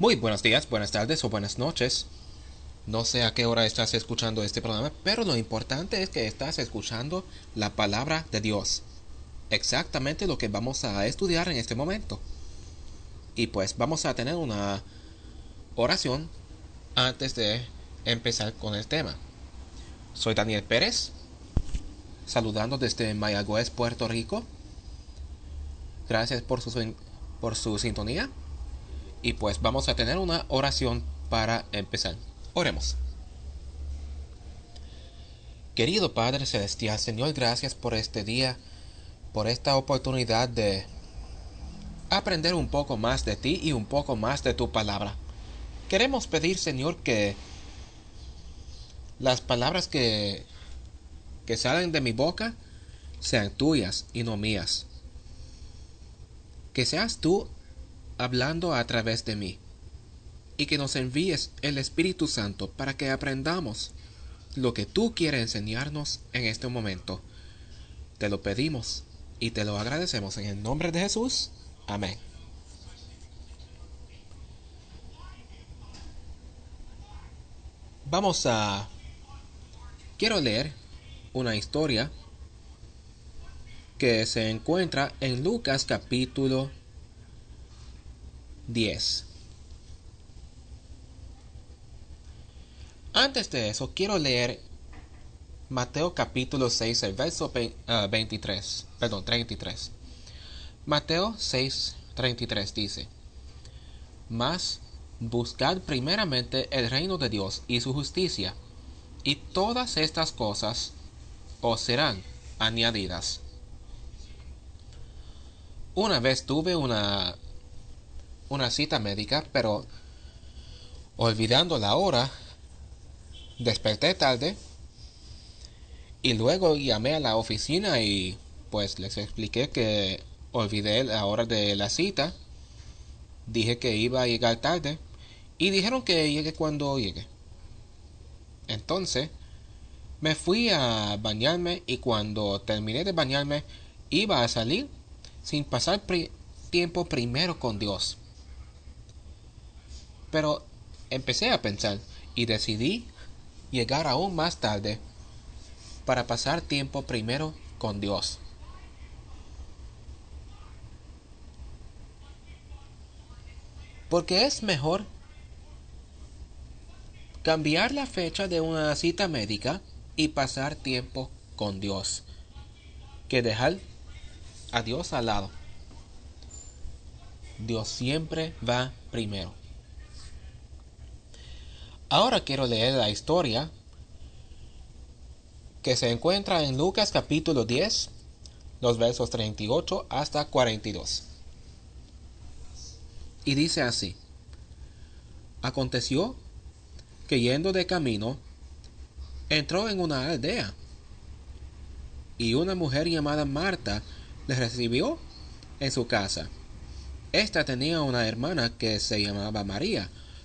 Muy buenos días, buenas tardes o buenas noches. No sé a qué hora estás escuchando este programa, pero lo importante es que estás escuchando la palabra de Dios. Exactamente lo que vamos a estudiar en este momento. Y pues vamos a tener una oración antes de empezar con el tema. Soy Daniel Pérez, saludando desde Mayagüez, Puerto Rico. Gracias por su, por su sintonía. Y pues vamos a tener una oración para empezar. Oremos. Querido Padre Celestial, Señor, gracias por este día, por esta oportunidad de aprender un poco más de ti y un poco más de tu palabra. Queremos pedir, Señor, que las palabras que, que salen de mi boca sean tuyas y no mías. Que seas tú hablando a través de mí y que nos envíes el Espíritu Santo para que aprendamos lo que tú quieres enseñarnos en este momento. Te lo pedimos y te lo agradecemos en el nombre de Jesús. Amén. Vamos a... Quiero leer una historia que se encuentra en Lucas capítulo 10. Antes de eso, quiero leer Mateo capítulo 6, el verso 23, ah, perdón, 33. Mateo 6, 33 dice, Mas buscad primeramente el reino de Dios y su justicia, y todas estas cosas os serán añadidas. Una vez tuve una, una cita médica, pero olvidando la hora, desperté tarde y luego llamé a la oficina y pues les expliqué que olvidé la hora de la cita. Dije que iba a llegar tarde y dijeron que llegue cuando llegue. Entonces me fui a bañarme y cuando terminé de bañarme iba a salir sin pasar tiempo primero con Dios. Pero empecé a pensar y decidí llegar aún más tarde para pasar tiempo primero con Dios. Porque es mejor cambiar la fecha de una cita médica y pasar tiempo con Dios que dejar a Dios al lado. Dios siempre va primero. Ahora quiero leer la historia que se encuentra en Lucas capítulo 10, los versos 38 hasta 42. Y dice así, Aconteció que yendo de camino, entró en una aldea, y una mujer llamada Marta le recibió en su casa. Esta tenía una hermana que se llamaba María,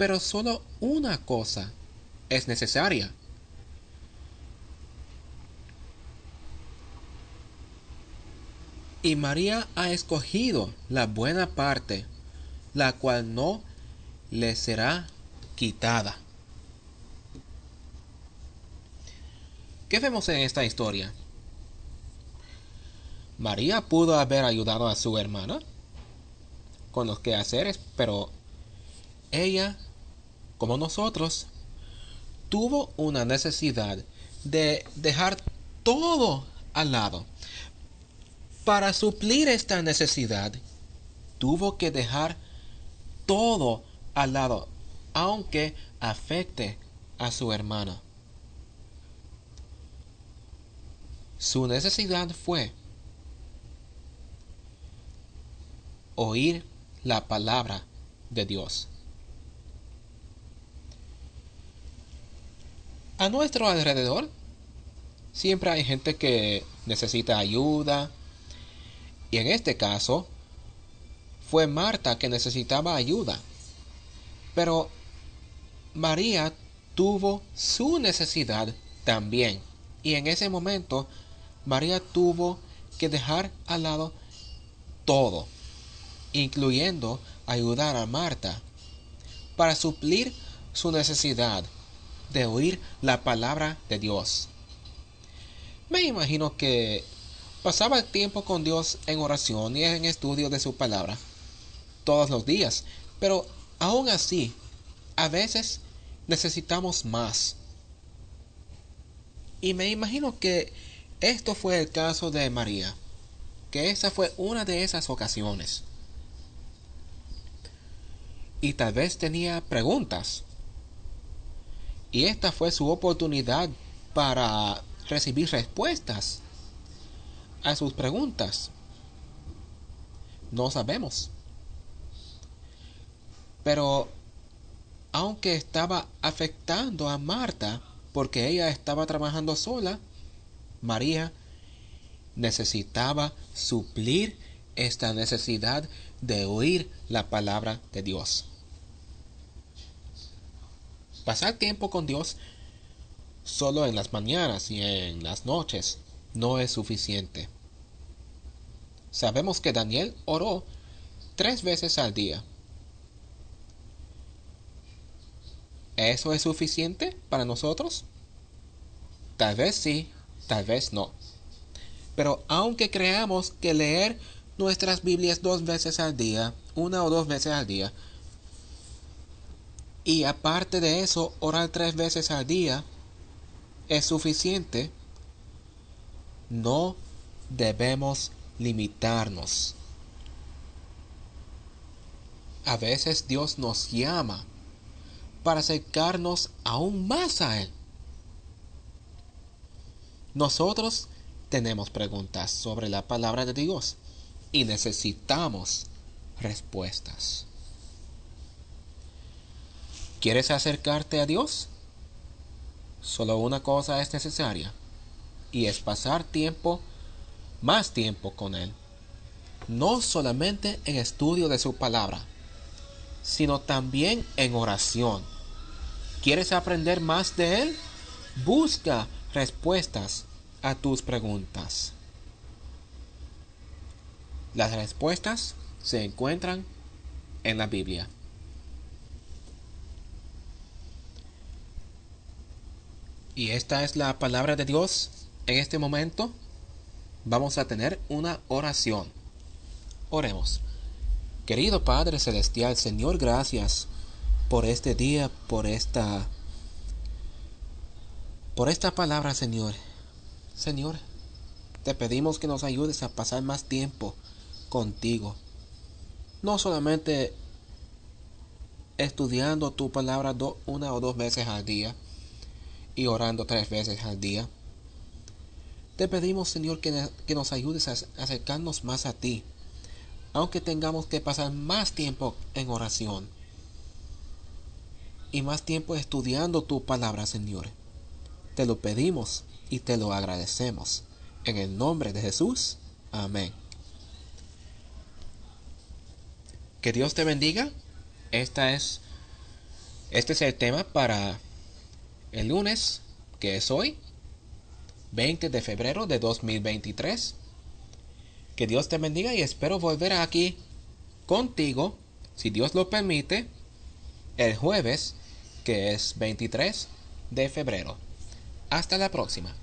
pero solo una cosa es necesaria. Y María ha escogido la buena parte, la cual no le será quitada. ¿Qué vemos en esta historia? María pudo haber ayudado a su hermana con los quehaceres, pero ella como nosotros, tuvo una necesidad de dejar todo al lado. Para suplir esta necesidad, tuvo que dejar todo al lado, aunque afecte a su hermana. Su necesidad fue oír la palabra de Dios A nuestro alrededor siempre hay gente que necesita ayuda. Y en este caso fue Marta que necesitaba ayuda. Pero María tuvo su necesidad también. Y en ese momento María tuvo que dejar al lado todo, incluyendo ayudar a Marta, para suplir su necesidad de oír la palabra de Dios. Me imagino que pasaba tiempo con Dios en oración y en estudio de su palabra todos los días, pero aún así, a veces necesitamos más. Y me imagino que esto fue el caso de María, que esa fue una de esas ocasiones. Y tal vez tenía preguntas. Y esta fue su oportunidad para recibir respuestas a sus preguntas. No sabemos. Pero aunque estaba afectando a Marta porque ella estaba trabajando sola, María necesitaba suplir esta necesidad de oír la palabra de Dios. Pasar tiempo con Dios solo en las mañanas y en las noches no es suficiente. Sabemos que Daniel oró tres veces al día ¿Eso es suficiente para nosotros? Tal vez sí, tal vez no. Pero aunque creamos que leer nuestras Biblias dos veces al día, una o dos veces al día, y aparte de eso, orar tres veces al día, es suficiente, no debemos limitarnos. A veces Dios nos llama para acercarnos aún más a Él. Nosotros tenemos preguntas sobre la palabra de Dios y necesitamos respuestas. ¿Quieres acercarte a Dios? Solo una cosa es necesaria y es pasar tiempo, más tiempo con Él. No solamente en estudio de su palabra, sino también en oración. ¿Quieres aprender más de Él? Busca respuestas a tus preguntas. Las respuestas se encuentran en la Biblia. Y esta es la palabra de Dios. En este momento vamos a tener una oración. Oremos. Querido Padre Celestial, Señor, gracias por este día, por esta por esta palabra, Señor. Señor, te pedimos que nos ayudes a pasar más tiempo contigo. No solamente estudiando tu palabra una o dos veces al día y orando tres veces al día. Te pedimos, Señor, que, que nos ayudes a acercarnos más a ti aunque tengamos que pasar más tiempo en oración y más tiempo estudiando tu palabra, Señor. Te lo pedimos y te lo agradecemos. En el nombre de Jesús. Amén. Que Dios te bendiga. Esta es, este es el tema para el lunes, que es hoy, 20 de febrero de 2023. Que Dios te bendiga y espero volver aquí contigo, si Dios lo permite, el jueves, que es 23 de febrero. Hasta la próxima.